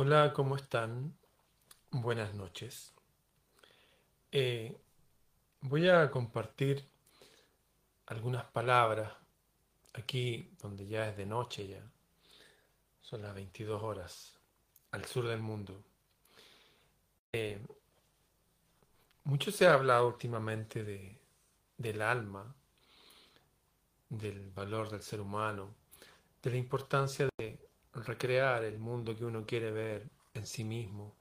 Hola, ¿cómo están? Buenas noches. Eh, voy a compartir algunas palabras aquí donde ya es de noche ya. Son las 22 horas al sur del mundo. Eh, mucho se ha hablado últimamente de, del alma, del valor del ser humano, de la importancia de recrear el mundo que uno quiere ver en sí mismo.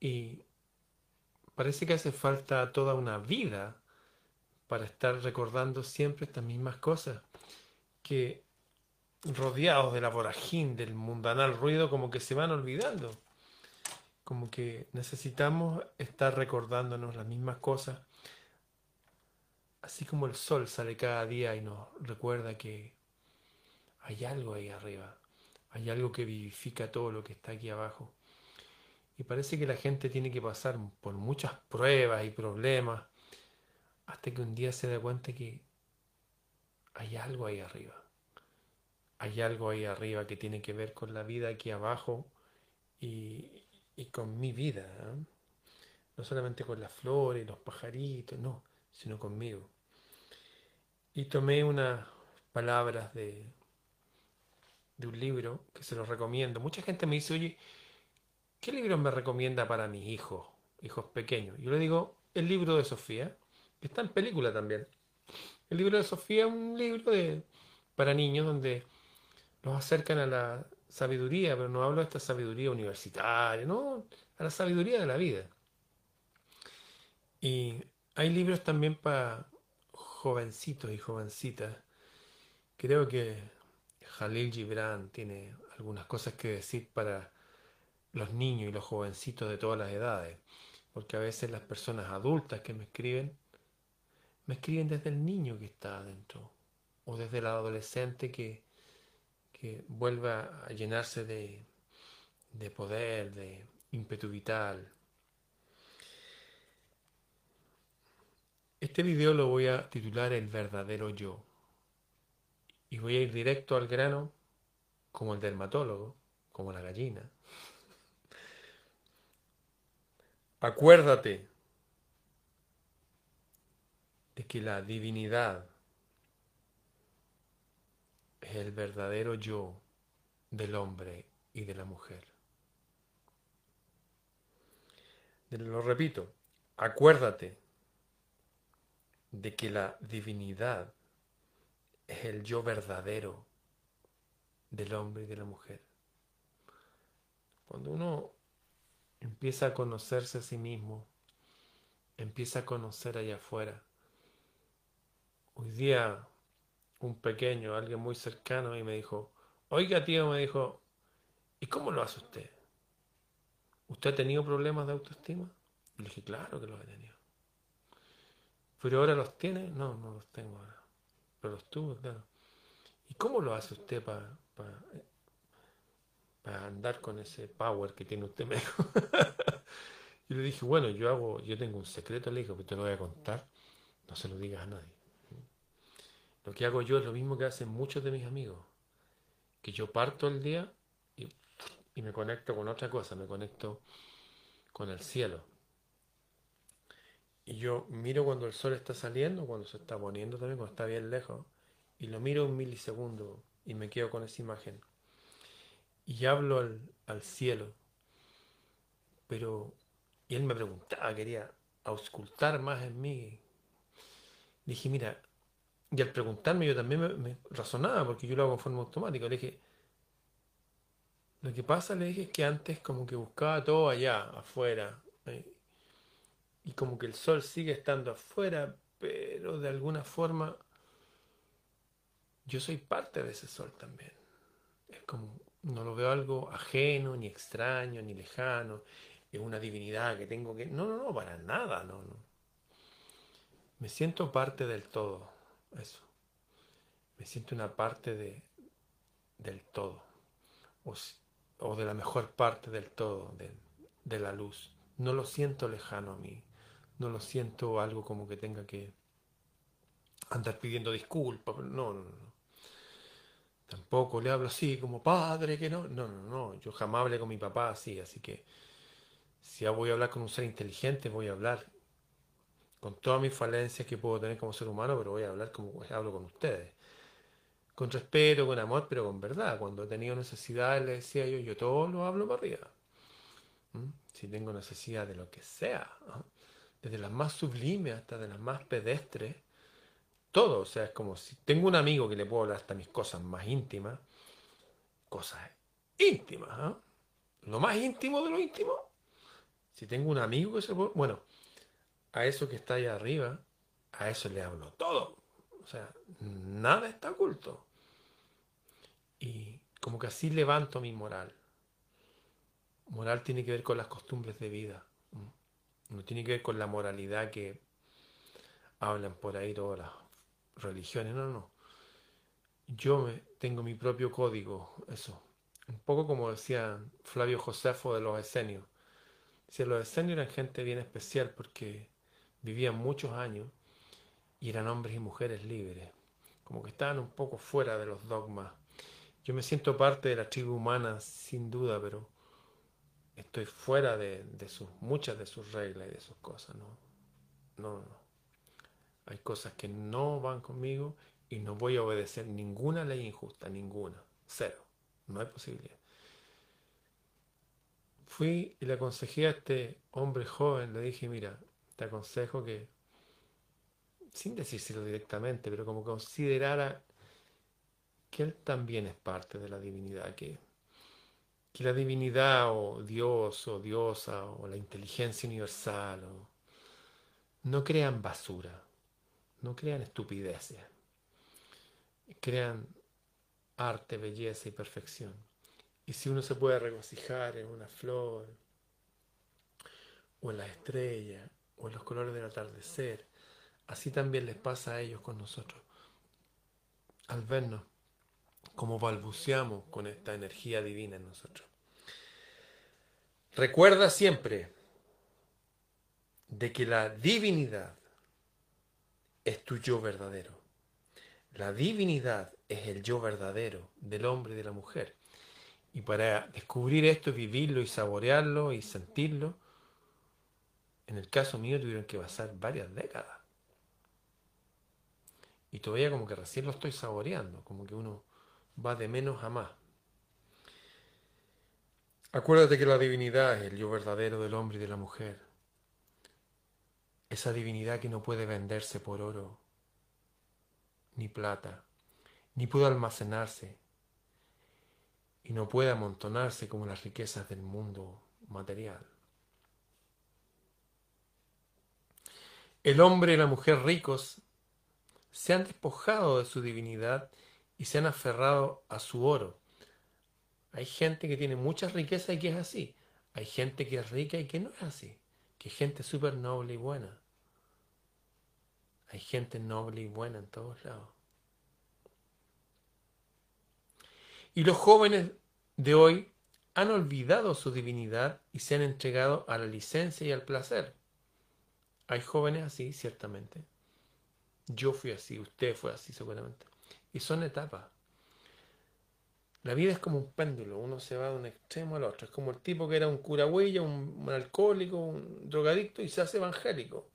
Y parece que hace falta toda una vida para estar recordando siempre estas mismas cosas, que rodeados de la vorágine, del mundanal ruido, como que se van olvidando, como que necesitamos estar recordándonos las mismas cosas, así como el sol sale cada día y nos recuerda que hay algo ahí arriba, hay algo que vivifica todo lo que está aquí abajo. Y parece que la gente tiene que pasar por muchas pruebas y problemas hasta que un día se da cuenta que hay algo ahí arriba. Hay algo ahí arriba que tiene que ver con la vida aquí abajo y, con mi vida. No solamente con las flores, los pajaritos, no, sino conmigo. Y tomé unas palabras de, de un libro que se los recomiendo. Mucha gente me dice, oye, ¿qué libro me recomienda para mis hijos, hijos pequeños? Yo le digo, el libro de Sofía, que está en película también. El libro de Sofía es un libro de, para niños donde los acercan a la sabiduría, pero no hablo de esta sabiduría universitaria, no, a la sabiduría de la vida. Y hay libros también para jovencitos y jovencitas. Creo que Jalil Gibran tiene algunas cosas que decir para los niños y los jovencitos de todas las edades, porque a veces las personas adultas que me escriben, me escriben desde el niño que está adentro, o desde el adolescente que, que vuelve a llenarse de, de poder, de ímpetu vital. Este video lo voy a titular El verdadero yo. Y voy a ir directo al grano, como el dermatólogo, como la gallina. Acuérdate de que la divinidad es el verdadero yo del hombre y de la mujer. Lo repito, acuérdate de que la divinidad es el yo verdadero del hombre y de la mujer. Cuando uno empieza a conocerse a sí mismo, empieza a conocer allá afuera. Hoy día un pequeño, alguien muy cercano, y me dijo, oiga tío, me dijo, ¿y cómo lo hace usted? ¿Usted ha tenido problemas de autoestima? Y le dije, claro que los he tenido. ¿Pero ahora los tiene? No, no los tengo ahora pero los tuvo, claro. ¿Y cómo lo hace usted para, para, andar con ese power que tiene usted? Me dijo. yo le dije, bueno, yo hago, yo tengo un secreto, le dije, que te lo voy a contar, no se lo digas a nadie. Lo que hago yo es lo mismo que hacen muchos de mis amigos, que yo parto el día y, y me conecto con otra cosa, me conecto con el cielo. Y yo miro cuando el sol está saliendo, cuando se está poniendo también, cuando está bien lejos, y lo miro un milisegundo y me quedo con esa imagen. Y hablo al, cielo. Pero, y él me preguntaba, quería auscultar más en mí. dije, mira, y al preguntarme yo también me, razonaba, porque yo lo hago en forma automática. Le dije, lo que pasa, le dije, es que antes como que buscaba todo allá, afuera. Eh, y como que el sol sigue estando afuera, pero de alguna forma yo soy parte de ese sol también. Es como, no lo veo algo ajeno, ni extraño, ni lejano, es una divinidad que tengo que... No, no, no, para nada, no, no. Me siento parte del todo, eso. Me siento una parte de, del todo, o, de la mejor parte del todo, de, de la luz. No lo siento lejano a mí no lo siento algo como que tenga que andar pidiendo disculpas. No, no, no. Tampoco le hablo así como padre, que no. No, no, no. Yo jamás hablé con mi papá así, así que si ya voy a hablar con un ser inteligente, voy a hablar con todas mis falencias que puedo tener como ser humano, pero voy a hablar como hablo con ustedes. Con respeto, con amor, pero con verdad. Cuando he tenido necesidades, le decía yo, yo todo lo hablo para arriba. ¿Mm? Si tengo necesidad de lo que sea, desde las más sublimes hasta de las más pedestres, todo. O sea, es como si tengo un amigo que le puedo hablar hasta mis cosas más íntimas, cosas íntimas, ¿ah? lo más íntimo de lo íntimo. Si tengo un amigo que se puede, bueno, a eso que está ahí arriba, a eso le hablo todo. O sea, nada está oculto. Y como que así levanto mi moral. Moral tiene que ver con las costumbres de vida. No tiene que ver con la moralidad que hablan por ahí todas las religiones. No, no. Yo me, tengo mi propio código, eso. Un poco como decía Flavio Josefo de los esenios. Si los esenios eran gente bien especial porque vivían muchos años y eran hombres y mujeres libres, como que estaban un poco fuera de los dogmas. Yo me siento parte de la tribu humana, sin duda, pero estoy fuera de, sus, muchas de sus reglas y de sus cosas. No, no, no. Hay cosas que no van conmigo y no voy a obedecer ninguna ley injusta, ninguna. Cero. No hay posibilidad. Fui y le aconsejé a este hombre joven, le dije, mira, te aconsejo que, sin decírselo directamente, pero como considerara que él también es parte de la divinidad, que, que la divinidad o Dios o diosa o la inteligencia universal no crean basura, no crean estupideces, crean arte, belleza y perfección. Y si uno se puede regocijar en una flor, o en la estrella, o en los colores del atardecer, así también les pasa a ellos con nosotros. Al vernos como balbuceamos con esta energía divina en nosotros. Recuerda siempre de que la divinidad es tu yo verdadero. La divinidad es el yo verdadero del hombre y de la mujer. Y para descubrir esto, vivirlo y saborearlo y sentirlo, en el caso mío tuvieron que pasar varias décadas. Y todavía como que recién lo estoy saboreando, como que uno va de menos a más. Acuérdate que la divinidad es el yo verdadero del hombre y de la mujer. Esa divinidad que no puede venderse por oro, ni plata, ni puede almacenarse, y no puede amontonarse como las riquezas del mundo material. El hombre y la mujer ricos se han despojado de su divinidad y se han aferrado a su oro. Hay gente que tiene mucha riqueza y que es así. Hay gente que es rica y que no es así. Que es gente súper noble y buena. Hay gente noble y buena en todos lados. Y los jóvenes de hoy han olvidado su divinidad y se han entregado a la licencia y al placer. Hay jóvenes así, ciertamente. Yo fui así, usted fue así seguramente. Y son etapas. La vida es como un péndulo, uno se va de un extremo al otro. Es como el tipo que era un curahuilla, un, un alcohólico, un drogadicto y se hace evangélico.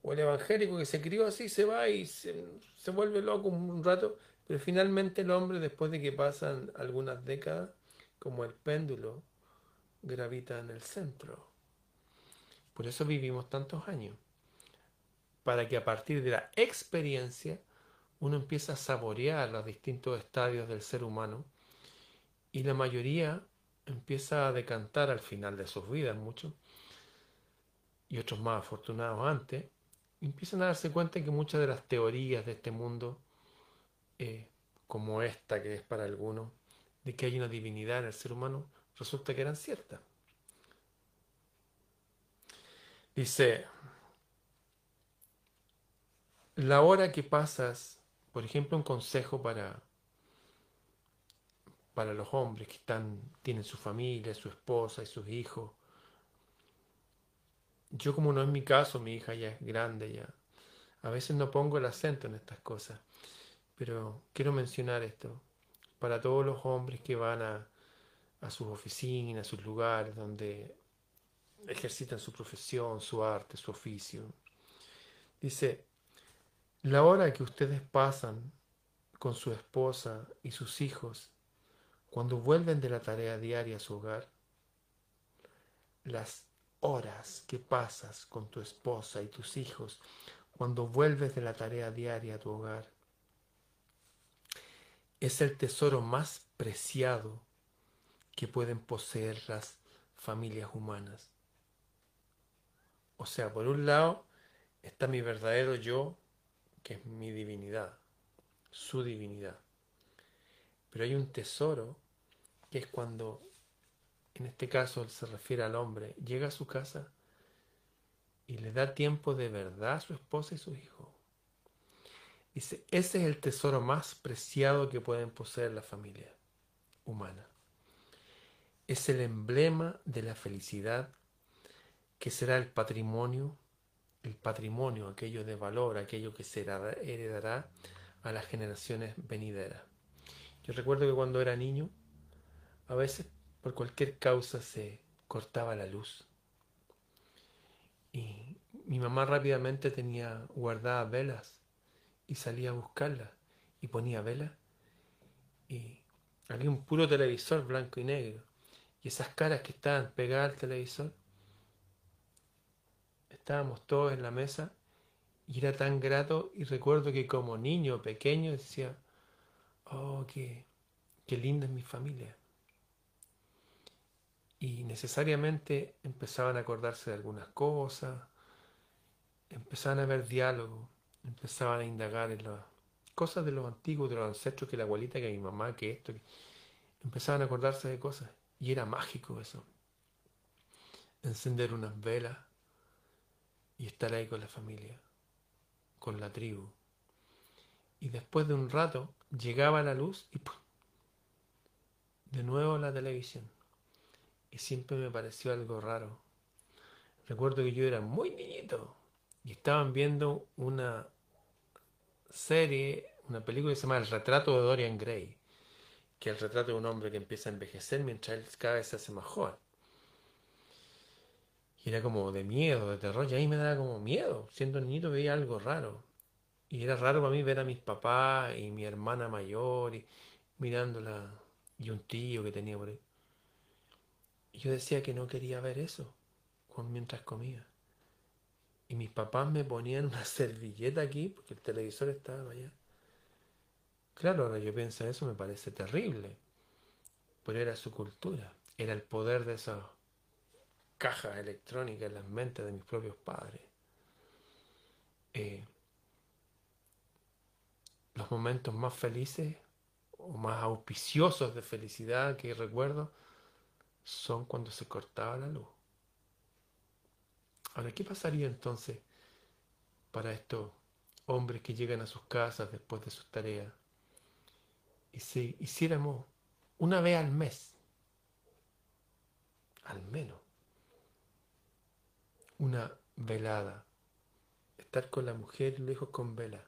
O el evangélico que se crió así se va y se, se vuelve loco un rato, pero finalmente el hombre, después de que pasan algunas décadas, como el péndulo, gravita en el centro. Por eso vivimos tantos años. Para que a partir de la experiencia uno empieza a saborear los distintos estadios del ser humano y la mayoría empieza a decantar al final de sus vidas, muchos, y otros más afortunados antes, empiezan a darse cuenta que muchas de las teorías de este mundo, eh, como esta que es para algunos, de que hay una divinidad en el ser humano, resulta que eran ciertas. Dice, la hora que pasas, por ejemplo, un consejo para, para los hombres que están, tienen su familia, su esposa y sus hijos. Yo como no es mi caso, mi hija ya es grande ya. A veces no pongo el acento en estas cosas, pero quiero mencionar esto. para todos los hombres que van a, a sus oficinas, a sus lugares donde ejercitan su profesión, su arte, su oficio. Dice, la hora que ustedes pasan con su esposa y sus hijos cuando vuelven de la tarea diaria a su hogar, las horas que pasas con tu esposa y tus hijos cuando vuelves de la tarea diaria a tu hogar, es el tesoro más preciado que pueden poseer las familias humanas. O sea, por un lado está mi verdadero yo, que es mi divinidad, su divinidad. Pero hay un tesoro que es cuando, en este caso se refiere al hombre, llega a su casa y le da tiempo de verdad a su esposa y su hijo. Dice, ese es el tesoro más preciado que pueden poseer la familia humana. Es el emblema de la felicidad que será el patrimonio, el patrimonio, aquello de valor, aquello que se heredará a las generaciones venideras. Yo recuerdo que cuando era niño, a veces por cualquier causa se cortaba la luz. Y mi mamá rápidamente tenía guardadas velas y salía a buscarlas y ponía velas. Y había un puro televisor blanco y negro. Y esas caras que estaban pegadas al televisor estábamos todos en la mesa y era tan grato y recuerdo que como niño pequeño decía, oh, qué, qué linda es mi familia. Y necesariamente empezaban a acordarse de algunas cosas, empezaban a haber diálogo, empezaban a indagar en las cosas de los antiguos, de los ancestros, que la abuelita, que mi mamá, que esto, que... empezaban a acordarse de cosas. Y era mágico eso. Encender unas velas, y estar ahí con la familia, con la tribu. Y después de un rato llegaba la luz y ¡pum! de nuevo la televisión. Y siempre me pareció algo raro. Recuerdo que yo era muy niñito y estaban viendo una serie, una película que se llama El retrato de Dorian Gray, que es el retrato de un hombre que empieza a envejecer mientras él cada vez se hace más joven. Y era como de miedo, de terror. Y ahí me daba como miedo. Siendo niñito veía algo raro. Y era raro para mí ver a mis papás y mi hermana mayor y mirándola. Y un tío que tenía por ahí. Y yo decía que no quería ver eso mientras comía. Y mis papás me ponían una servilleta aquí porque el televisor estaba allá. Claro, ahora yo pienso eso, me parece terrible. Pero era su cultura. Era el poder de esos cajas electrónicas en las mentes de mis propios padres. Eh, los momentos más felices o más auspiciosos de felicidad que recuerdo son cuando se cortaba la luz. Ahora, ¿qué pasaría entonces para estos hombres que llegan a sus casas después de sus tareas y si hiciéramos una vez al mes, al menos, una velada, estar con la mujer y los hijos con vela.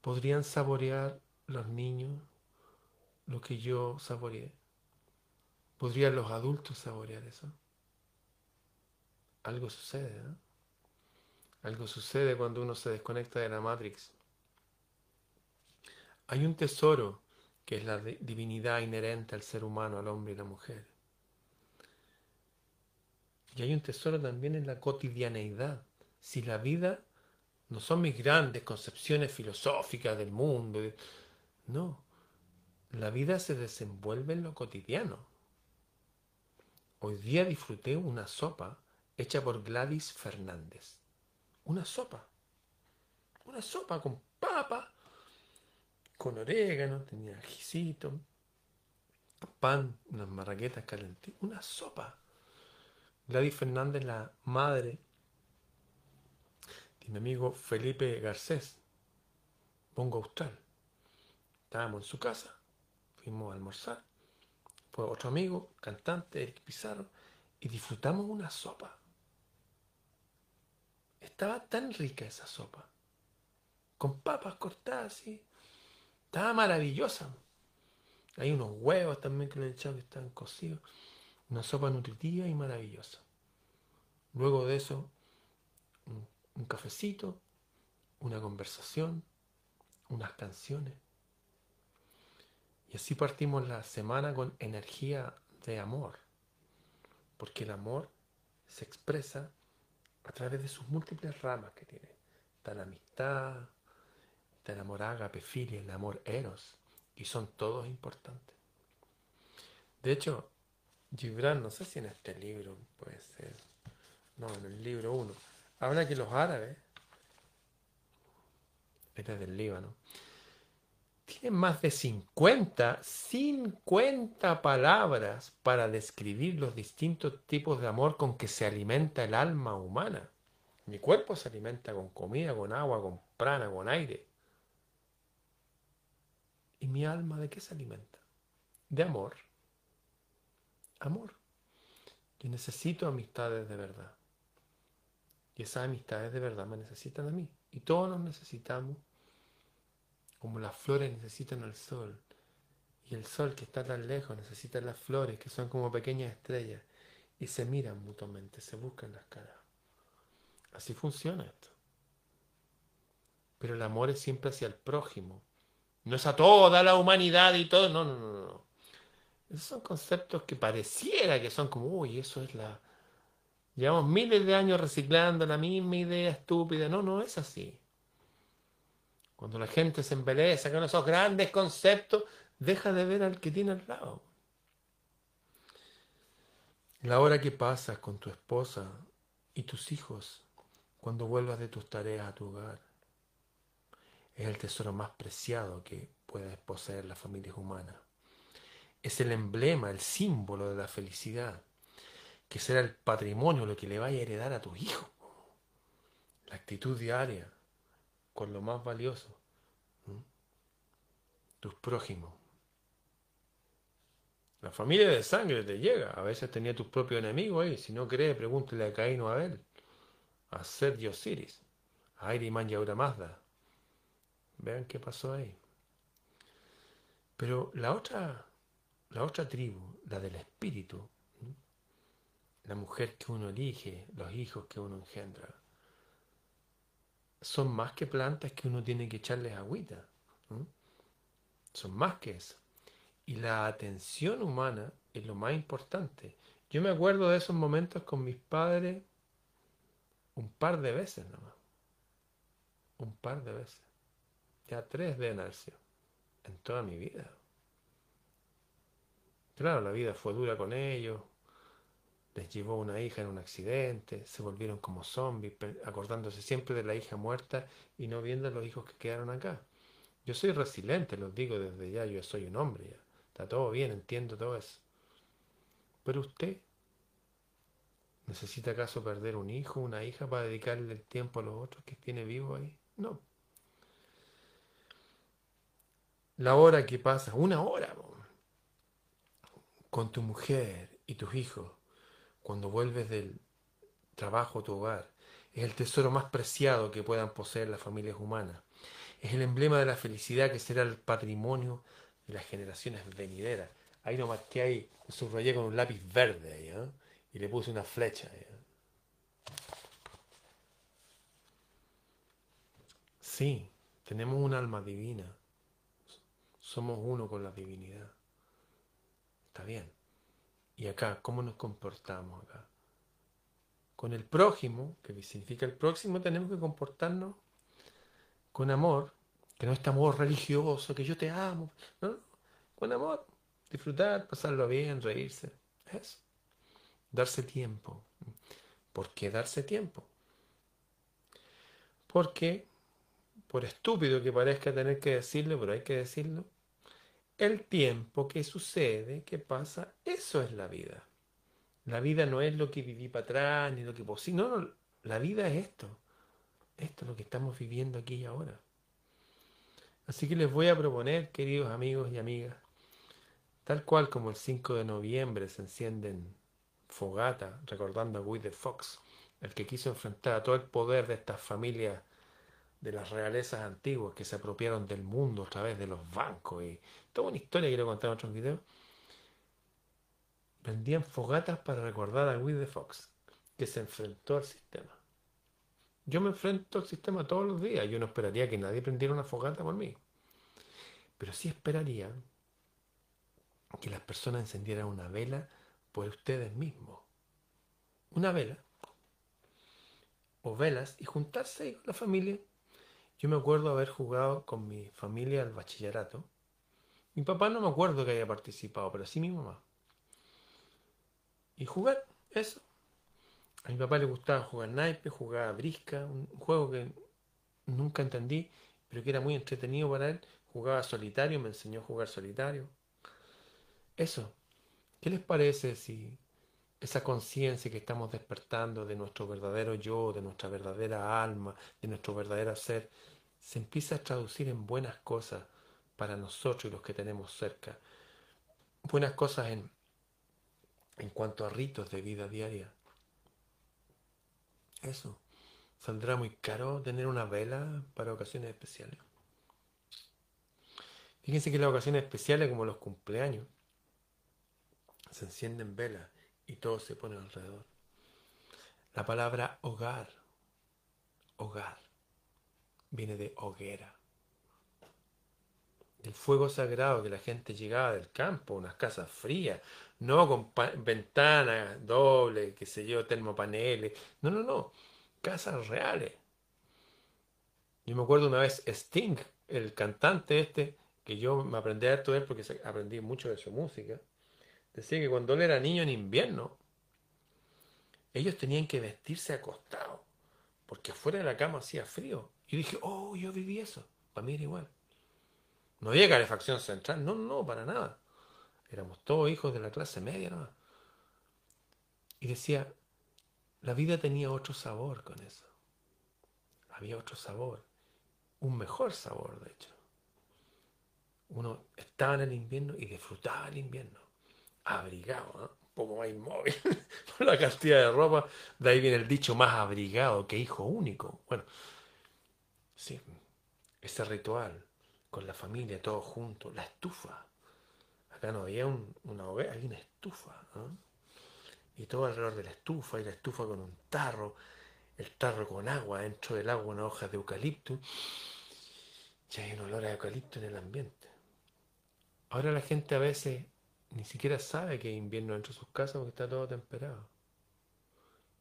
¿Podrían saborear los niños lo que yo saboreé? ¿Podrían los adultos saborear eso? Algo sucede, ¿no? Algo sucede cuando uno se desconecta de la Matrix. Hay un tesoro que es la divinidad inherente al ser humano, al hombre y la mujer. Y hay un tesoro también en la cotidianeidad. Si la vida no son mis grandes concepciones filosóficas del mundo, no, la vida se desenvuelve en lo cotidiano. Hoy día disfruté una sopa hecha por Gladys Fernández. Una sopa. Una sopa con papa, con orégano, tenía ajicito, pan, unas marraquetas calentitas. Una sopa. Gladys Fernández, la madre de mi amigo Felipe Garcés, Pongo Austral. Estábamos en su casa, fuimos a almorzar. Fue otro amigo, cantante, Eric Pizarro, y disfrutamos una sopa. Estaba tan rica esa sopa, con papas cortadas así. Estaba maravillosa. Hay unos huevos también que le he echado que están cocidos. Una sopa nutritiva y maravillosa. Luego de eso, un cafecito, una conversación, unas canciones. Y así partimos la semana con energía de amor. Porque el amor se expresa a través de sus múltiples ramas que tiene. Está la amistad, está el amor ágape, filia, el amor eros. Y son todos importantes. De hecho, Gibran, no sé si en este libro puede ser, no, en el libro 1, habla que los árabes, es del Líbano, tienen más de 50, 50 palabras para describir los distintos tipos de amor con que se alimenta el alma humana. Mi cuerpo se alimenta con comida, con agua, con prana, con aire. ¿Y mi alma de qué se alimenta? De amor. Amor. Yo necesito amistades de verdad. Y esas amistades de verdad me necesitan a mí. Y todos nos necesitamos como las flores necesitan el sol. Y el sol que está tan lejos necesita las flores, que son como pequeñas estrellas. Y se miran mutuamente, se buscan las caras. Así funciona esto. Pero el amor es siempre hacia el prójimo. No es a toda la humanidad y todo. No, no, no. Esos son conceptos que pareciera que son como, uy, eso es la... Llevamos miles de años reciclando la misma idea estúpida. No, no es así. Cuando la gente se embeleza con esos grandes conceptos, deja de ver al que tiene al lado. La hora que pasas con tu esposa y tus hijos cuando vuelvas de tus tareas a tu hogar es el tesoro más preciado que puede poseer la familia humana. Es el emblema, el símbolo de la felicidad, que será el patrimonio, lo que le vaya a heredar a tus hijos. La actitud diaria, con lo más valioso, tus prójimos. La familia de sangre te llega. A veces tenía tus propios enemigos ahí. Si no crees, pregúntele a Caín o a Abel. A Sergio Osiris. A Airiman y Aura Mazda. Vean qué pasó ahí. Pero la otra, la otra tribu, la del espíritu, la mujer que uno elige, los hijos que uno engendra, son más que plantas que uno tiene que echarles agüita. Son más que eso. Y la atención humana es lo más importante. Yo me acuerdo de esos momentos con mis padres un par de veces nomás. Un par de veces. Ya tres de Narcio. En toda mi vida. Claro, la vida fue dura con ellos les llevó una hija en un accidente, se volvieron como zombies, acordándose siempre de la hija muerta y no viendo a los hijos que quedaron acá. Yo soy resiliente, los digo desde ya, yo soy un hombre ya. Está todo bien, entiendo todo eso. Pero usted, ¿necesita acaso perder un hijo, una hija para dedicarle el tiempo a los otros que tiene vivo ahí? No. La hora que pasa, una hora, con tu mujer y tus hijos, cuando vuelves del trabajo a tu hogar. Es el tesoro más preciado que puedan poseer las familias humanas. Es el emblema de la felicidad que será el patrimonio de las generaciones venideras. Ahí nomás que hay, subrayé con un lápiz verde ¿eh? y le puse una flecha. ¿eh? Sí, tenemos un alma divina. Somos uno con la divinidad. Está bien. Y acá, ¿cómo nos comportamos acá? Con el prójimo, que significa el próximo, tenemos que comportarnos con amor, que no es este amor religioso, que yo te amo, no, con amor, disfrutar, pasarlo bien, reírse, eso, darse tiempo. ¿Por qué darse tiempo? Porque, por estúpido que parezca tener que decirlo, pero hay que decirlo, el tiempo que sucede, que pasa, eso es la vida. La vida no es lo que viví para atrás, ni lo que posible. No, no, la vida es esto. Esto es lo que estamos viviendo aquí y ahora. Así que les voy a proponer, queridos amigos y amigas, tal cual como el 5 de noviembre se encienden fogata, recordando a Guy de Fox, el que quiso enfrentar a todo el poder de estas familias de las realezas antiguas que se apropiaron del mundo a través de los bancos y toda una historia que quiero contar en otros videos, vendían fogatas para recordar a Will Fox, que se enfrentó al sistema. Yo me enfrento al sistema todos los días. Yo no esperaría que nadie prendiera una fogata por mí. Pero sí esperaría que las personas encendieran una vela por ustedes mismos. Una vela. O velas y juntarse ahí con la familia. Yo me acuerdo haber jugado con mi familia al bachillerato. Mi papá no me acuerdo que haya participado, pero sí mi mamá. Y jugar, eso. A mi papá le gustaba jugar naipe, jugaba brisca, un juego que nunca entendí, pero que era muy entretenido para él. Jugaba solitario, me enseñó a jugar solitario. Eso. ¿Qué les parece si esa conciencia que estamos despertando de nuestro verdadero yo, de nuestra verdadera alma, de nuestro verdadero ser, se empieza a traducir en buenas cosas para nosotros y los que tenemos cerca? Buenas cosas en, en cuanto a ritos de vida diaria. Eso. Saldrá muy caro tener una vela para ocasiones especiales. Fíjense que las ocasiones especiales, como los cumpleaños, se encienden velas y todo se pone alrededor. La palabra hogar, hogar, viene de hoguera. El fuego sagrado que la gente llegaba del campo, unas casas frías, no con ventanas dobles, qué sé yo, termopaneles. No, no, no. Casas reales. Yo me acuerdo una vez Sting, el cantante este, que yo me aprendí a esto él porque aprendí mucho de su música. Decía que cuando él era niño en invierno, ellos tenían que vestirse acostados, porque afuera de la cama hacía frío. Y dije, oh, yo viví eso. Para mí era igual. No había calefacción central, no, no, para nada. Éramos todos hijos de la clase media, ¿no? Y decía, la vida tenía otro sabor con eso. Había otro sabor. Un mejor sabor, de hecho. Uno estaba en el invierno y disfrutaba el invierno. Abrigado, ¿no? un poco más inmóvil por la cantidad de ropa. De ahí viene el dicho más abrigado que hijo único. Bueno, sí, ese ritual con la familia, todos juntos, la estufa no había una hoguera, había una estufa. Y todo alrededor de la estufa, y la estufa con un tarro, el tarro con agua, dentro del agua una hoja de eucalipto. Y hay un olor a eucalipto en el ambiente. Ahora la gente a veces ni siquiera sabe que hay invierno dentro de sus casas porque está todo temperado.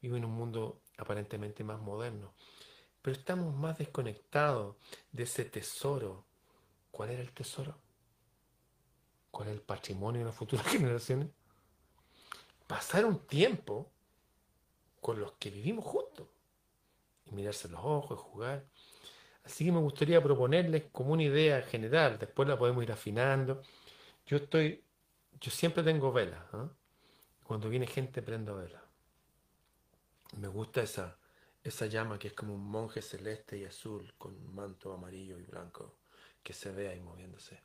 Vive en un mundo aparentemente más moderno. Pero estamos más desconectados de ese tesoro. ¿Cuál era el tesoro? ¿Cuál es el patrimonio de las futuras generaciones? Pasar un tiempo con los que vivimos juntos y mirarse los ojos, y jugar. Así que me gustaría proponerles como una idea general, después la podemos ir afinando. Yo estoy, yo siempre tengo velas. ¿ah? Cuando viene gente prendo velas. Me gusta esa, esa llama que es como un monje celeste y azul con un manto amarillo y blanco que se ve ahí moviéndose.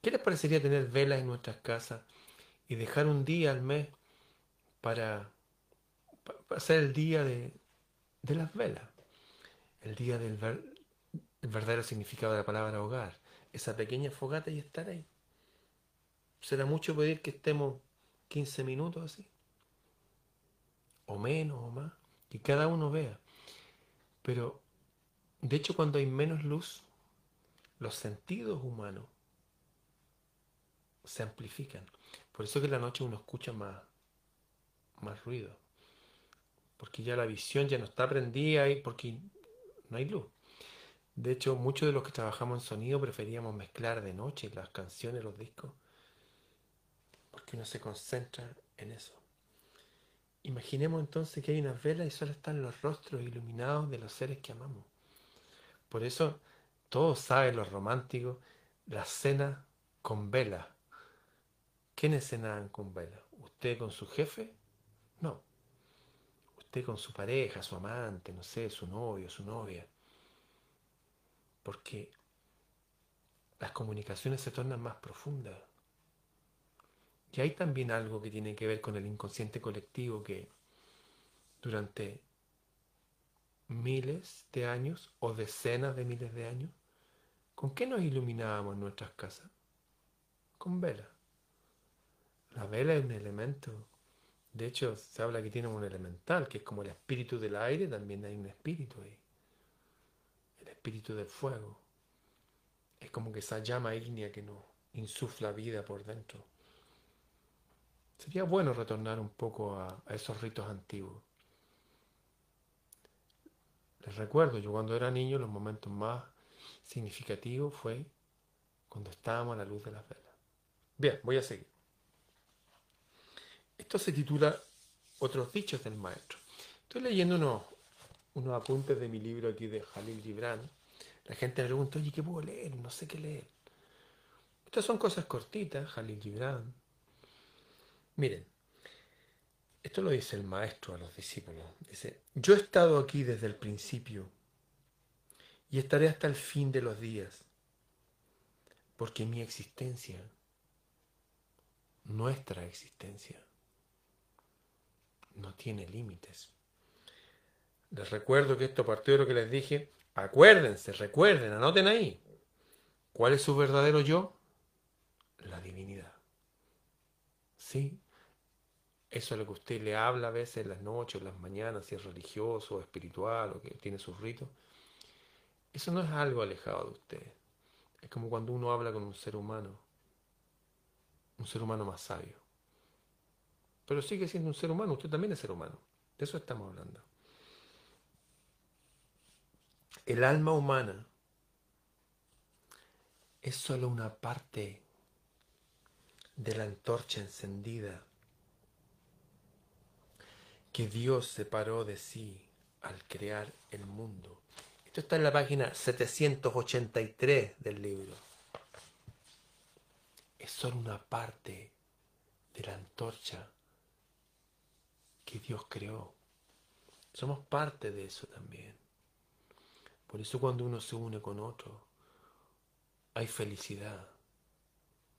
¿Qué les parecería tener velas en nuestras casas y dejar un día al mes para, hacer el día de, las velas? El día del verdadero significado de la palabra hogar. Esa pequeña fogata y estar ahí. ¿Será mucho pedir que estemos 15 minutos así? O menos o más. Que cada uno vea. Pero, de hecho, cuando hay menos luz, los sentidos humanos se amplifican. Por eso que en la noche uno escucha más, más ruido. Porque ya la visión ya no está prendida y porque no hay luz. De hecho, muchos de los que trabajamos en sonido preferíamos mezclar de noche las canciones, los discos, porque uno se concentra en eso. Imaginemos entonces que hay unas velas y solo están los rostros iluminados de los seres que amamos. Por eso, todos saben los románticos, la cena con velas ¿Quiénes cenaban con vela? ¿Usted con su jefe? No. Usted con su pareja, su amante, no sé, su novio, su novia. Porque las comunicaciones se tornan más profundas. Y hay también algo que tiene que ver con el inconsciente colectivo que durante miles de años o decenas de miles de años, ¿con qué nos iluminábamos nuestras casas? Con vela. La vela es un elemento. De hecho, se habla que tiene un elemental, que es como el espíritu del aire, también hay un espíritu ahí. El espíritu del fuego. Es como que esa llama ígnea que nos insufla vida por dentro. Sería bueno retornar un poco a, esos ritos antiguos. Les recuerdo, yo cuando era niño, los momentos más significativos fue cuando estábamos a la luz de las velas. Bien, voy a seguir. Esto se titula Otros dichos del maestro. Estoy leyendo unos, unos apuntes de mi libro aquí de Jalil Gibran. La gente me pregunta, oye, ¿qué puedo leer? No sé qué leer. Estas son cosas cortitas, Jalil Gibran. Miren, esto lo dice el maestro a los discípulos. Dice, yo he estado aquí desde el principio y estaré hasta el fin de los días, porque mi existencia, nuestra existencia, no tiene límites. Les recuerdo que esto partió de lo que les dije. Acuérdense, recuerden, anoten ahí. ¿Cuál es su verdadero yo? La divinidad. Sí, eso es lo que usted le habla a veces en las noches, en las mañanas, si es religioso o espiritual o que tiene sus ritos. Eso no es algo alejado de usted. Es como cuando uno habla con un ser humano, un ser humano más sabio. Pero sigue siendo un ser humano, usted también es ser humano. De eso estamos hablando. El alma humana es solo una parte de la antorcha encendida que Dios separó de sí al crear el mundo. Esto está en la página 783 del libro. Es solo una parte de la antorcha que Dios creó. Somos parte de eso también. Por eso cuando uno se une con otro, hay felicidad.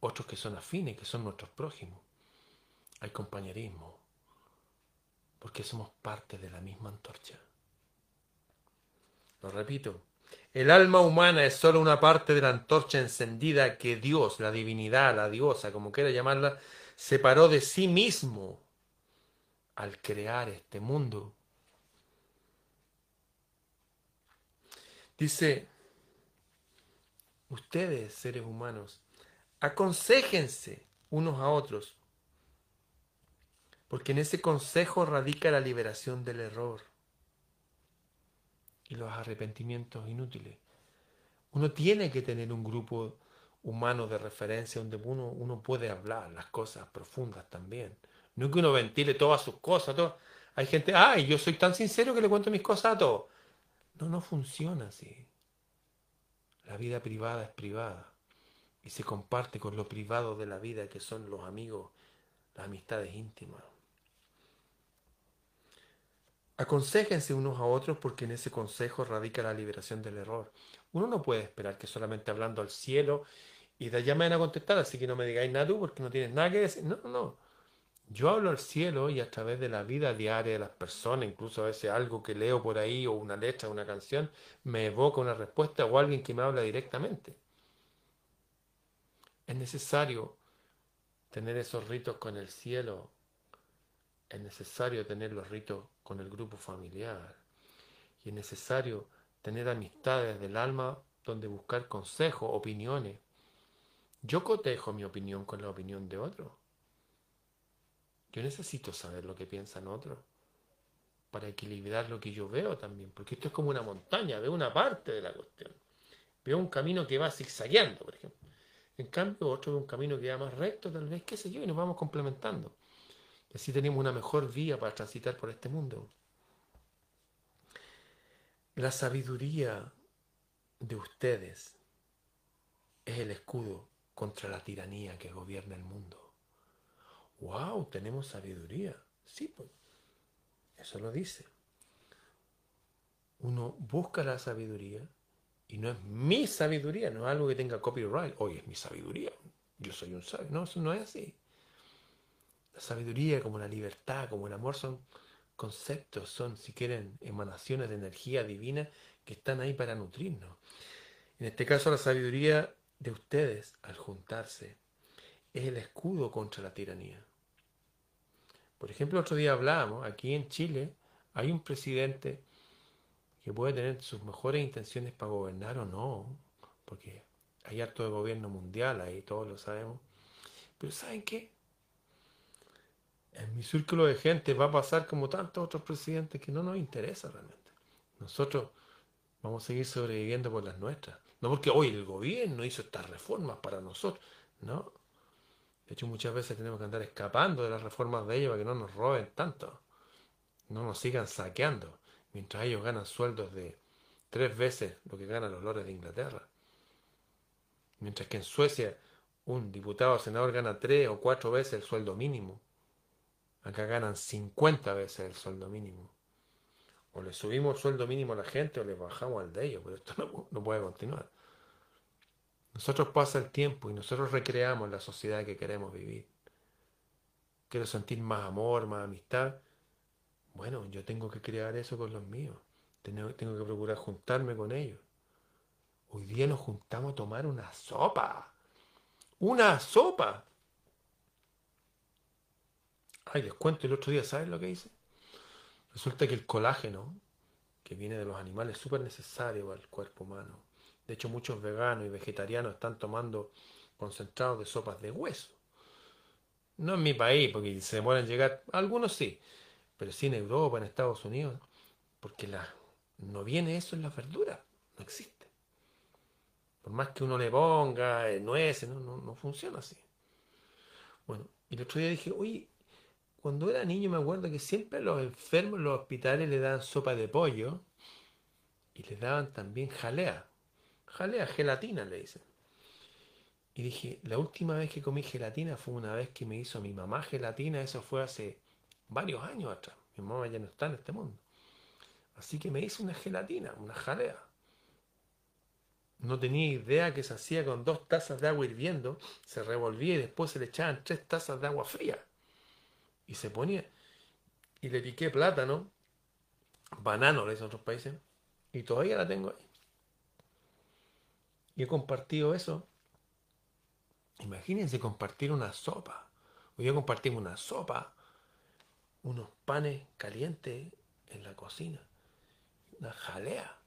Otros que son afines, que son nuestros prójimos. Hay compañerismo porque somos parte de la misma antorcha. Lo repito, el alma humana es solo una parte de la antorcha encendida que Dios, la divinidad, la diosa, como quiera llamarla, separó de sí mismo al crear este mundo. Dice, ustedes, seres humanos, aconsejense unos a otros porque en ese consejo radica la liberación del error y los arrepentimientos inútiles. Uno tiene que tener un grupo humano de referencia donde uno, uno puede hablar las cosas profundas también. No que uno ventile todas sus cosas. Todo. Hay gente, ay, yo soy tan sincero que le cuento mis cosas a todos. No, no funciona así. La vida privada es privada y se comparte con lo privado de la vida que son los amigos, las amistades íntimas. Aconséjense unos a otros porque en ese consejo radica la liberación del error. Uno no puede esperar que solamente hablando al cielo y de allá me van a contestar, así que no me digáis nada tú porque no tienes nada que decir. No, no, no. Yo hablo al cielo y a través de la vida diaria de las personas, incluso a veces algo que leo por ahí o una letra, una canción, me evoca una respuesta o alguien que me habla directamente. Es necesario tener esos ritos con el cielo es necesario tener los ritos con el grupo familiar y es necesario tener amistades del alma donde buscar consejos, opiniones. Yo cotejo mi opinión con la opinión de otro. Yo necesito saber lo que piensan otros para equilibrar lo que yo veo también, porque esto es como una montaña, veo una parte de la cuestión. Veo un camino que va zigzagueando, por ejemplo. En cambio, otro ve un camino que va más recto, tal vez, qué sé yo, y nos vamos complementando. Y así tenemos una mejor vía para transitar por este mundo. La sabiduría de ustedes es el escudo contra la tiranía que gobierna el mundo. ¡Wow! Tenemos sabiduría. Sí, pues. Eso lo dice. Uno busca la sabiduría y no es mi sabiduría, no es algo que tenga copyright. Hoy es mi sabiduría. Yo soy un sabio. No, eso no es así. La sabiduría, como la libertad, como el amor, son conceptos, son, si quieren, emanaciones de energía divina que están ahí para nutrirnos. En este caso, la sabiduría de ustedes, al juntarse, es el escudo contra la tiranía. Por ejemplo, otro día hablábamos, aquí en Chile hay un presidente que puede tener sus mejores intenciones para gobernar o no, porque hay acto de gobierno mundial, ahí todos lo sabemos. Pero ¿saben qué? En mi círculo de gente va a pasar como tantos otros presidentes que no nos interesa realmente. Nosotros vamos a seguir sobreviviendo por las nuestras. No porque hoy el gobierno hizo estas reformas para nosotros, no. De hecho, muchas veces tenemos que andar escapando de las reformas de ellos para que no nos roben tanto, no nos sigan saqueando mientras ellos ganan sueldos de tres veces lo que ganan los lores de Inglaterra. Mientras que en Suecia un diputado o senador gana tres o cuatro veces el sueldo mínimo. Acá ganan 50 veces el sueldo mínimo. O le subimos el sueldo mínimo a la gente o le bajamos al de ellos, pero esto no, no puede continuar. Nosotros pasa el tiempo y nosotros recreamos la sociedad que queremos vivir. Quiero sentir más amor, más amistad. Bueno, yo tengo que crear eso con los míos. Tengo, que procurar juntarme con ellos. Hoy día nos juntamos a tomar una sopa. Una sopa. Ay, les cuento el otro día, ¿saben lo que hice? Resulta que el colágeno, que viene de los animales, es súper necesario el cuerpo humano. De hecho, muchos veganos y vegetarianos están tomando concentrados de sopas de hueso. No en mi país, porque se demoran llegar. Algunos sí pero sí en Europa, en Estados Unidos, porque la, no viene eso en las verduras, no existe. Por más que uno le ponga eh, nueces, no, no, no funciona así. Bueno, y el otro día dije, oye, cuando era niño me acuerdo que siempre a los enfermos en los hospitales le daban sopa de pollo y le daban también jalea. Jalea, gelatina le dicen. Y dije, la última vez que comí gelatina fue una vez que me hizo mi mamá gelatina, eso fue hace varios años atrás. Mi mamá ya no está en este mundo. Así que me hice una gelatina, una jalea. No tenía idea que se hacía con dos tazas de agua hirviendo, se revolvía y después se le echaban tres tazas de agua fría. Y se ponía. Y le piqué plátano, banano, le dicen otros países, y todavía la tengo ahí. Y he compartido eso. Imagínense compartir una sopa. Hoy día compartimos una sopa unos panes calientes en la cocina, una jalea.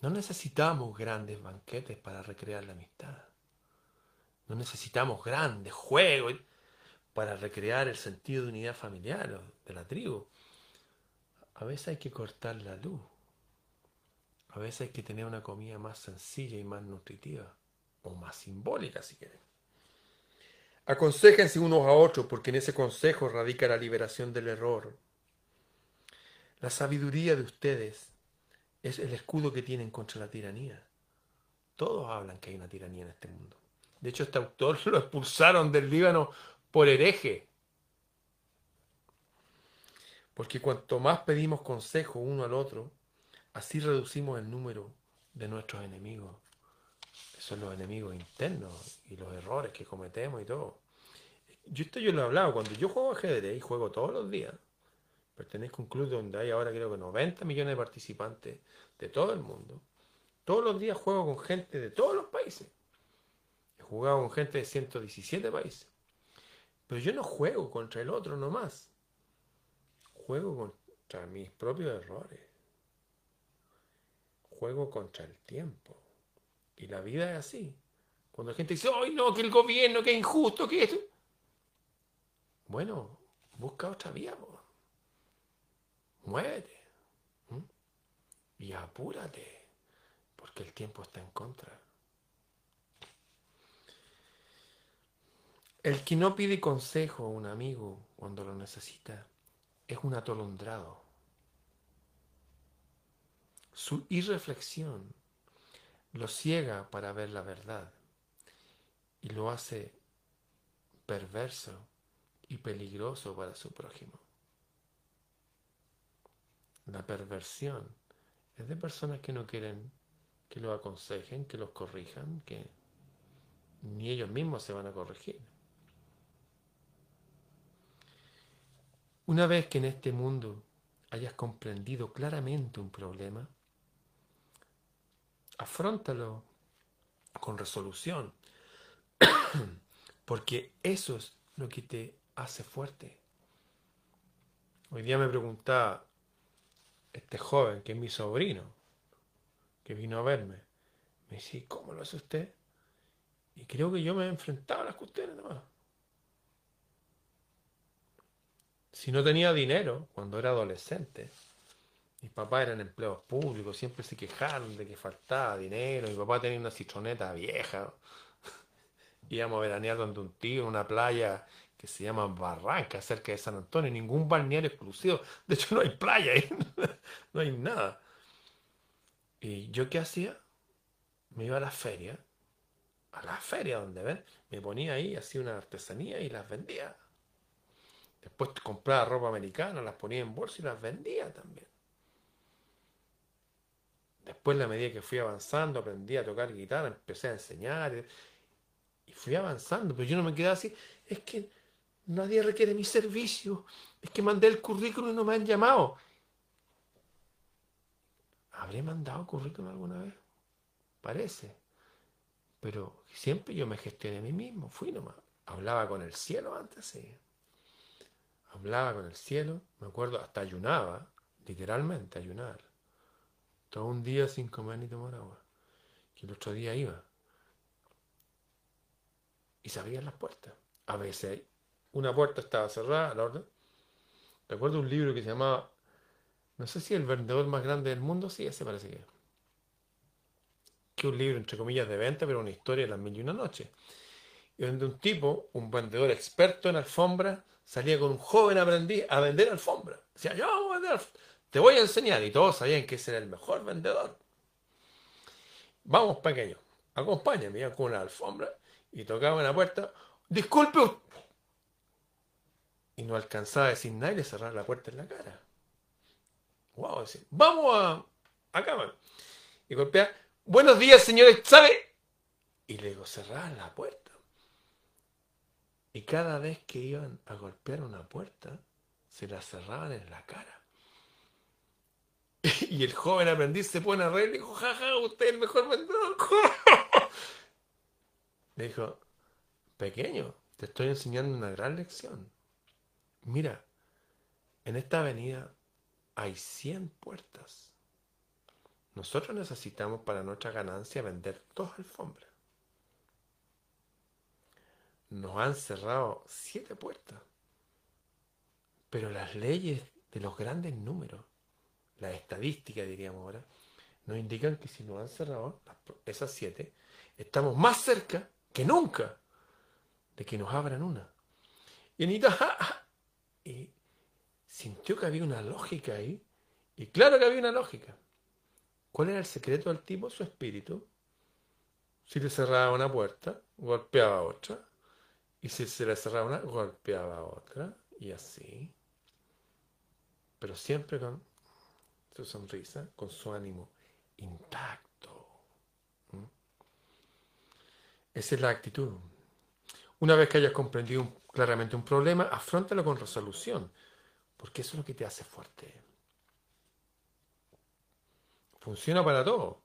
No necesitamos grandes banquetes para recrear la amistad. No necesitamos grandes juegos para recrear el sentido de unidad familiar de la tribu. A veces hay que cortar la luz. A veces hay que tener una comida más sencilla y más nutritiva. O más simbólica, si quieren. Aconsejense unos a otros, porque en ese consejo radica la liberación del error. La sabiduría de ustedes es el escudo que tienen contra la tiranía. Todos hablan que hay una tiranía en este mundo. De hecho, este autor lo expulsaron del Líbano por hereje. Porque cuanto más pedimos consejo uno al otro, así reducimos el número de nuestros enemigos son los enemigos internos y los errores que cometemos y todo. Yo esto yo lo he hablado, cuando yo juego ajedrez y juego todos los días, pertenezco a un club donde hay ahora creo que 90 millones de participantes de todo el mundo. Todos los días juego con gente de todos los países. He jugado con gente de 117 países. Pero yo no juego contra el otro nomás. Juego contra mis propios errores. Juego contra el tiempo. Y la vida es así. Cuando la gente dice, ¡ay no, que el gobierno, que es injusto, que esto! Bueno, busca otra vía, muévete. Y apúrate, porque el tiempo está en contra. El que no pide consejo a un amigo cuando lo necesita es un atolondrado. Su irreflexión lo ciega para ver la verdad y lo hace perverso y peligroso para su prójimo. La perversión es de personas que no quieren que lo aconsejen, que los corrijan, que ni ellos mismos se van a corregir. Una vez que en este mundo hayas comprendido claramente un problema, afrontalo con resolución, porque eso es lo que te hace fuerte. Hoy día me preguntaba este joven, que es mi sobrino, que vino a verme, me dice, ¿cómo lo hace usted? Y creo que yo me he enfrentado a las cuestiones. Si no tenía dinero cuando era adolescente, mis papás eran empleados públicos, siempre se quejaron de que faltaba dinero. Mi papá tenía una citroneta vieja. Íbamos a veranear donde un tío en una playa que se llama Barranca, cerca de San Antonio. Ningún balneario exclusivo. De hecho, no hay playa ahí. no hay nada. ¿Y yo qué hacía? Me iba a la feria. A la feria donde ven. Me ponía ahí, hacía una artesanía y las vendía. Después compraba ropa americana, las ponía en bolsa y las vendía también. Después, a medida que fui avanzando, aprendí a tocar guitarra, empecé a enseñar y fui avanzando, pero yo no me quedé así. Es que nadie requiere mi servicio. Es que mandé el currículum y no me han llamado. ¿Habré mandado currículum alguna vez? Parece. Pero siempre yo me gestioné a mí mismo. Fui nomás. Hablaba con el cielo antes, sí hablaba con el cielo, me acuerdo, hasta ayunaba, literalmente ayunar. Todo un día sin comer ni tomar agua. Que el otro día iba. Y se abrían las puertas. A veces una puerta estaba cerrada, la orden. Recuerdo un libro que se llamaba, no sé si el vendedor más grande del mundo, sí, ese parece que es. Que un libro, entre comillas, de venta, pero una historia de las mil y una noches. Y donde un tipo, un vendedor experto en alfombra, salía con un joven aprendiz a vender alfombra. Decía, yo voy a vender, te voy a enseñar. Y todos sabían que ese era el mejor vendedor. Vamos, pequeño, acompáñame, con una alfombra y tocaba en la puerta. Disculpe. Y no alcanzaba a decir nada y le cerraba la puerta en la cara. Wow, decía, vamos a, acá, Y golpea, buenos días, señores, ¿sabe? Y le digo, cerrar la puerta. Y cada vez que iban a golpear una puerta, se la cerraban en la cara. Y el joven aprendiz se pone a reír y dijo, jaja, usted es el mejor vendedor. Le dijo, pequeño, te estoy enseñando una gran lección. Mira, en esta avenida hay 100 puertas. Nosotros necesitamos para nuestra ganancia vender dos alfombras nos han cerrado siete puertas. Pero las leyes de los grandes números, la estadística diríamos ahora, nos indican que si nos han cerrado esas siete, estamos más cerca que nunca de que nos abran una. Y Anita y sintió que había una lógica ahí. Y claro que había una lógica. ¿Cuál era el secreto del tipo? Su espíritu. Si le cerraba una puerta, golpeaba otra, y si se le cerraba una, golpeaba otra. Y así. Pero siempre con su sonrisa, con su ánimo intacto. Esa es la actitud. Una vez que hayas comprendido claramente un problema, afrontalo con resolución, porque eso es lo que te hace fuerte. Funciona para todo.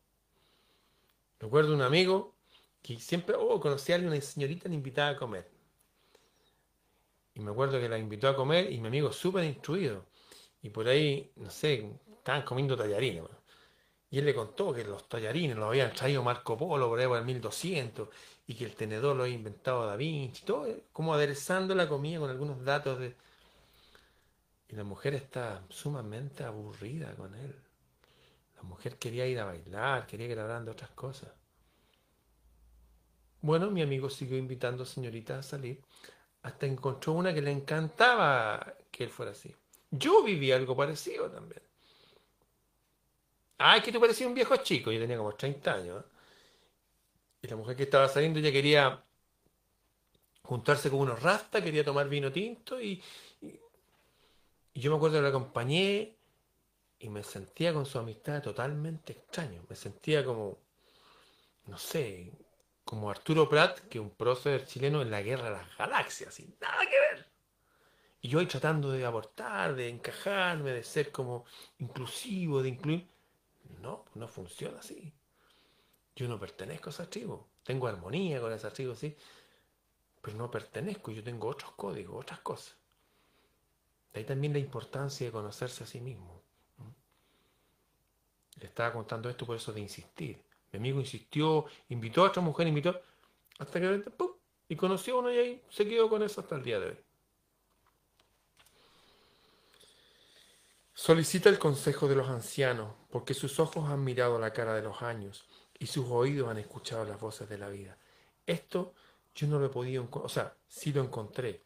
Recuerdo un amigo que siempre, oh, conocía a una señorita le invitaba a comer. Y me acuerdo que la invitó a comer y mi amigo súper instruido. Y por ahí, no sé, estaban comiendo tallarines. Y él le contó que los tallarines los habían traído Marco Polo por ahí por el 1200 y que el tenedor lo había inventado Da Vinci, todo como aderezando la comida con algunos datos de... Y la mujer está sumamente aburrida con él. La mujer quería ir a bailar, quería que le hablaran de otras cosas. Bueno, mi amigo siguió invitando a señoritas a salir hasta encontró una que le encantaba que él fuera así. Yo viví algo parecido también. Ay, que tú parecías un viejo chico, yo tenía como 30 años. ¿eh? Y la mujer que estaba saliendo ya quería juntarse con unos rastas, quería tomar vino tinto y, y, yo me acuerdo que la acompañé y me sentía con su amistad totalmente extraño. Me sentía como, no sé, como Arturo Prat, que un prócer chileno en la guerra de las galaxias, sin nada que ver. Y yo ahí tratando de aportar, de encajarme, de ser como inclusivo, de incluir. No, no funciona así. Yo no pertenezco a esa tribu. Tengo armonía con esa tribu, sí. Pero no pertenezco, yo tengo otros códigos, otras cosas. De ahí también la importancia de conocerse a sí mismo. Le estaba contando esto por eso de insistir. Mi amigo insistió, invitó a otra mujer, invitó, hasta que ¡pum! y conoció a uno y ahí se quedó con eso hasta el día de hoy. Solicita el consejo de los ancianos, porque sus ojos han mirado la cara de los años y sus oídos han escuchado las voces de la vida. Esto yo no lo he podido, o sea, sí lo encontré,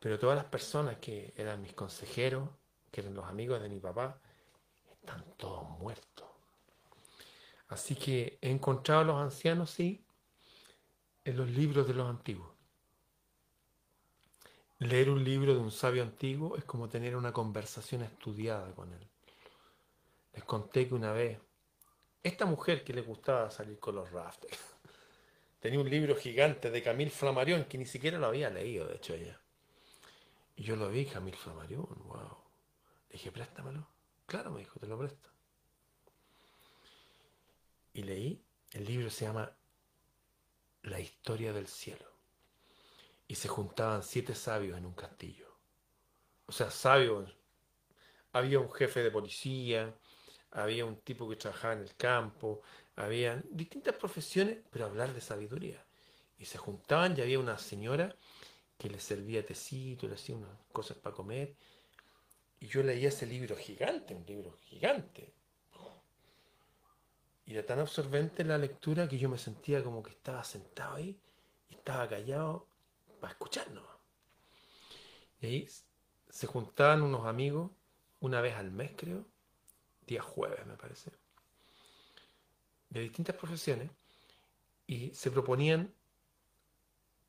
pero todas las personas que eran mis consejeros, que eran los amigos de mi papá, están todos muertos. Así que he encontrado a los ancianos, sí, en los libros de los antiguos. Leer un libro de un sabio antiguo es como tener una conversación estudiada con él. Les conté que una vez, esta mujer que le gustaba salir con los rafters, tenía un libro gigante de Camille Flammarion que ni siquiera lo había leído, de hecho, ella. Y yo lo vi, Camille Flammarion, wow. Le dije, préstamelo. Claro, me dijo, te lo presto. Y leí, el libro se llama La historia del cielo. Y se juntaban siete sabios en un castillo. O sea, sabios. Había un jefe de policía, había un tipo que trabajaba en el campo, había distintas profesiones, pero hablar de sabiduría. Y se juntaban y había una señora que les servía tecito, le hacía unas cosas para comer, y yo leía ese libro gigante, un libro gigante. Era tan absorbente la lectura que yo me sentía como que estaba sentado ahí y estaba callado para escucharnos. Y ahí se juntaban unos amigos una vez al mes, creo, día jueves me parece, de distintas profesiones, y se proponían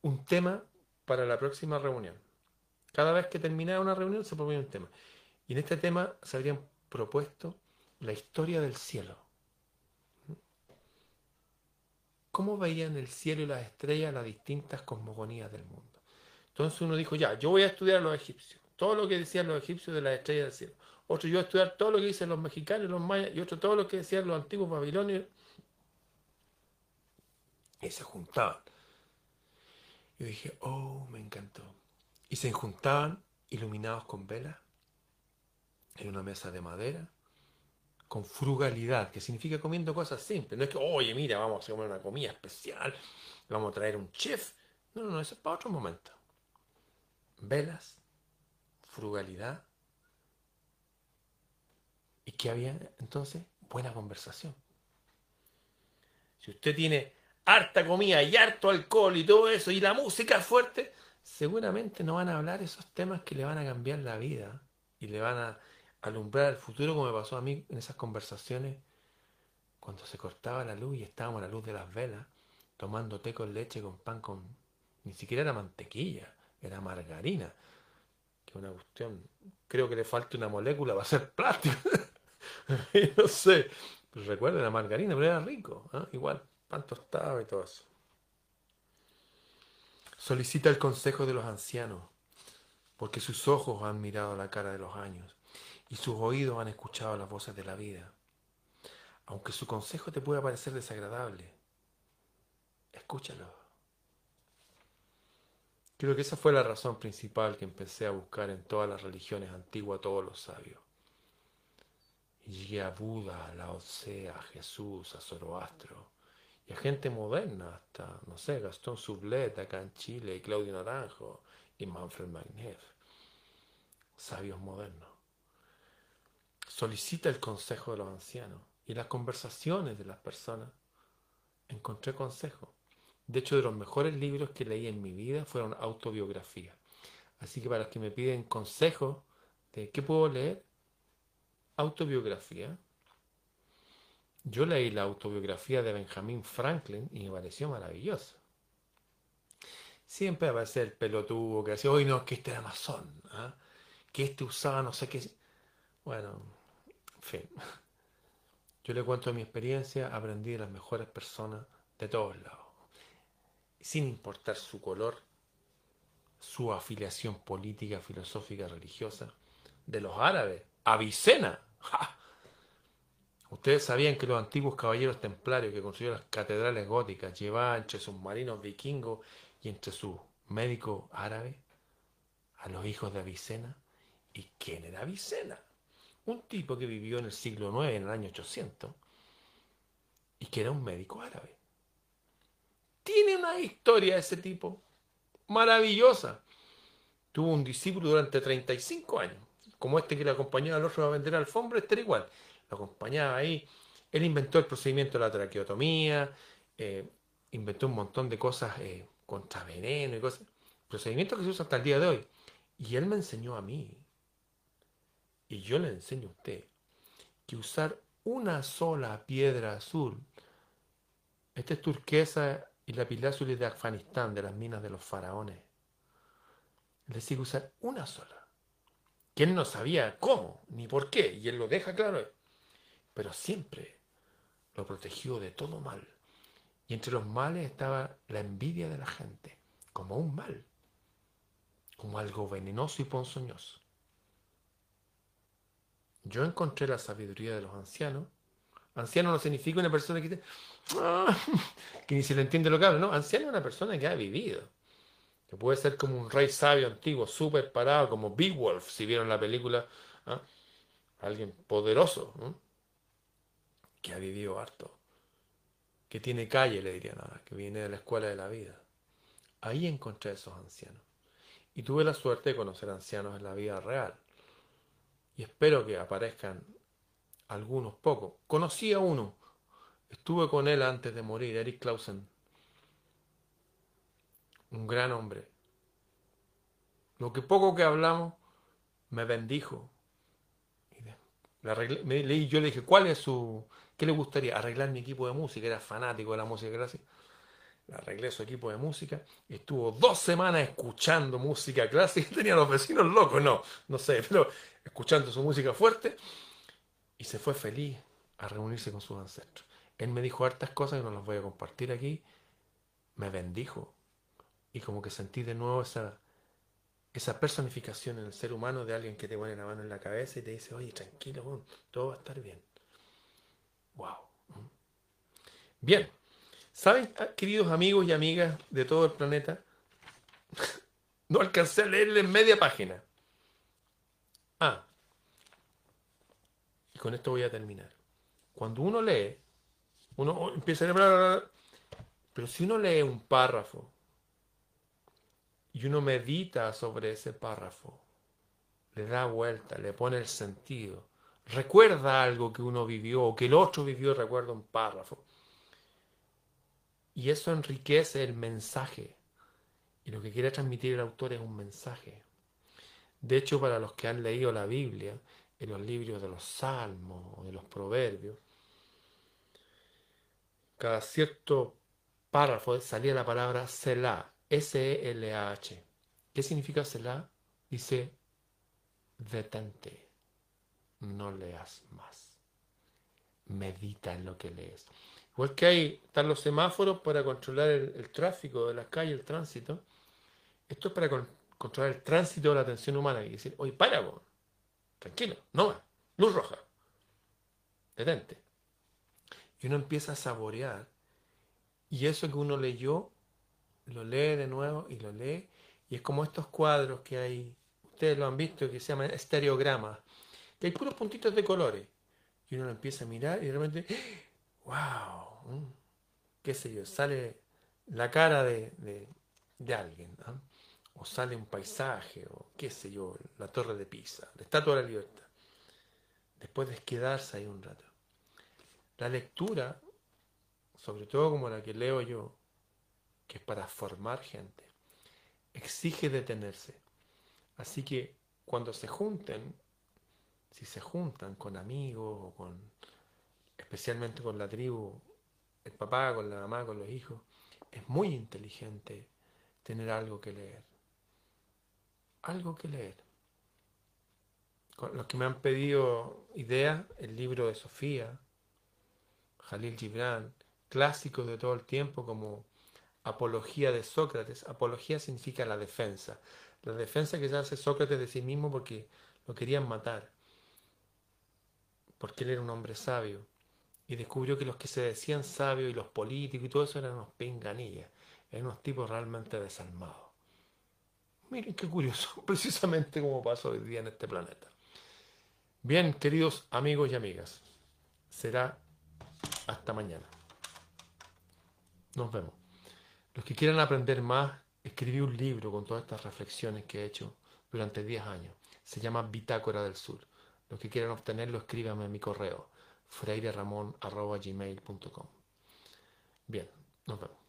un tema para la próxima reunión. Cada vez que terminaba una reunión se proponía un tema. Y en este tema se habrían propuesto la historia del cielo. ¿Cómo veían el cielo y las estrellas las distintas cosmogonías del mundo? Entonces uno dijo, ya, yo voy a estudiar a los egipcios, todo lo que decían los egipcios de las estrellas del cielo. Otro, yo voy a estudiar todo lo que dicen los mexicanos, los mayas, y otro, todo lo que decían los antiguos babilonios. Y se juntaban. Y dije, oh, me encantó. Y se juntaban iluminados con velas en una mesa de madera, con frugalidad, que significa comiendo cosas simples. No es que, oye, mira, vamos a comer una comida especial, vamos a traer un chef. No, no, no, eso es para otro momento. Velas, frugalidad. ¿Y qué había entonces? Buena conversación. Si usted tiene harta comida y harto alcohol y todo eso, y la música fuerte, seguramente no van a hablar esos temas que le van a cambiar la vida y le van a alumbrar el futuro como me pasó a mí en esas conversaciones cuando se cortaba la luz y estábamos a la luz de las velas tomando té con leche, con pan, con... Ni siquiera era mantequilla, era margarina. Que una cuestión... Creo que le falta una molécula para ser plástico. no sé. Pero recuerden la margarina, pero era rico. ¿eh? Igual, pan tostado y todo eso. Solicita el consejo de los ancianos, porque sus ojos han mirado la cara de los años y sus oídos han escuchado las voces de la vida. Aunque su consejo te pueda parecer desagradable, escúchalo. Creo que esa fue la razón principal que empecé a buscar en todas las religiones antiguas a todos los sabios. Y llegué a Buda, a Lao Tse, a Jesús, a Zoroastro y a gente moderna, hasta, no sé, Gastón Sublet acá en Chile, y Claudio Naranjo, y Manfred Magnev. Sabios modernos solicita el consejo de los ancianos y las conversaciones de las personas. Encontré consejo. De hecho, de los mejores libros que leí en mi vida fueron autobiografías. Así que para los que me piden consejo de qué puedo leer, autobiografía. Yo leí la autobiografía de Benjamin Franklin y me pareció maravilloso. Siempre aparece el pelotudo que decía, hoy no, que este era masón, ¿ah? que este usaba no sé qué. Bueno, Yo le cuento mi experiencia, aprendí de las mejores personas de todos lados. Sin importar su color, su afiliación política, filosófica, religiosa, de los árabes. Avicena. Ustedes sabían que los antiguos caballeros templarios que construyeron las catedrales góticas llevaban entre sus marinos vikingos y entre sus médicos árabes a los hijos de Avicena. ¿Y quién era Avicena? Un tipo que vivió en el siglo IX, en el año 800, y que era un médico árabe. Tiene una historia ese tipo maravillosa. Tuvo un discípulo durante 35 años, como este que le acompañaba al otro a vender alfombra, este era igual. Lo acompañaba ahí. Él inventó el procedimiento de la traqueotomía, eh, inventó un montón de cosas eh, contra veneno y cosas. Procedimientos que se usan hasta el día de hoy. Y él me enseñó a mí, y yo le enseño a usted, que usar una sola piedra azul, esta es turquesa y la azul de Afganistán, de las minas de los faraones, le sigue usar una sola, que él no sabía cómo ni por qué, y él lo deja claro, pero siempre lo protegió de todo mal. Y entre los males estaba la envidia de la gente, como un mal como algo venenoso y ponzoñoso. Yo encontré la sabiduría de los ancianos. Anciano no significa una persona que, ah, que ni se le entiende lo que habla, no. Anciano es una persona que ha vivido. Que puede ser como un rey sabio antiguo, súper parado, como Beowulf, si vieron la película. ¿ah? Alguien poderoso, que ha vivido harto. Que tiene calle, le diría nada, que viene de la escuela de la vida. Ahí encontré a esos ancianos. Y tuve la suerte de conocer ancianos en la vida real. Y espero que aparezcan algunos pocos. Conocí a uno. Estuve con él antes de morir, Eric Clausen. Un gran hombre. Lo que poco que hablamos me bendijo. Le yo le dije, ¿cuál es su... ¿Qué le gustaría? Arreglar mi equipo de música. Era fanático de la música clásica arreglé su equipo de música, estuvo dos semanas escuchando música clásica, tenía los vecinos locos, no, no sé, pero escuchando su música fuerte, y se fue feliz a reunirse con sus ancestros. Él me dijo hartas cosas que no las voy a compartir aquí, me bendijo, y como que sentí de nuevo esa, esa personificación en el ser humano de alguien que te pone la mano en la cabeza y te dice, oye, tranquilo, todo va a estar bien. Wow. Bien. ¿Saben, ah, queridos amigos y amigas de todo el planeta? no alcancé a leerle media página. Ah, y con esto voy a terminar. Cuando uno lee, uno empieza a leer, pero si uno lee un párrafo y uno medita sobre ese párrafo, le da vuelta, le pone el sentido, recuerda algo que uno vivió o que el otro vivió, recuerda un párrafo y eso enriquece el mensaje. Y lo que quiere transmitir el autor es un mensaje. De hecho, para los que han leído la Biblia, en los libros de los salmos o de los proverbios, cada cierto párrafo salía la palabra Selah, S-E-L-A-H. ¿Qué significa Selah? Dice, detente, no leas más. Medita en lo que lees. Igual que hay, están los semáforos para controlar el, tráfico de las calles, el tránsito. Esto es para controlar el tránsito de la atención humana y decir, oye, para, vos. tranquilo, no va, luz roja, detente. Y uno empieza a saborear. Y eso que uno leyó, lo lee de nuevo y lo lee. Y es como estos cuadros que hay, ustedes lo han visto, que se llaman estereogramas, que hay puros puntitos de colores. Y uno lo empieza a mirar y de repente wow, qué sé yo, sale la cara de, alguien, o sale un paisaje, o qué sé yo, la torre de Pisa, la estatua de la libertad. Después de quedarse ahí un rato. La lectura, sobre todo como la que leo yo, que es para formar gente, exige detenerse. Así que cuando se junten, si se juntan con amigos o con especialmente con la tribu, el papá, con la mamá, con los hijos, es muy inteligente tener algo que leer. Algo que leer. los que me han pedido ideas, el libro de Sofía, Jalil Gibran, clásicos de todo el tiempo como apología de Sócrates. Apología significa la defensa. La defensa que se hace Sócrates de sí mismo porque lo querían matar. Porque él era un hombre sabio. Y descubrió que los que se decían sabios y los políticos y todo eso eran unos pinganillas. Eran unos tipos realmente desalmados. Miren qué curioso, precisamente como pasa hoy día en este planeta. Bien, queridos amigos y amigas, será hasta mañana. Nos vemos. Los que quieran aprender más, escribí un libro con todas estas reflexiones que he hecho durante 10 años. Se llama Bitácora del Sur. Los que quieran obtenerlo, escríbanme a mi correo freireramon.gmail.com Bien, nos vemos.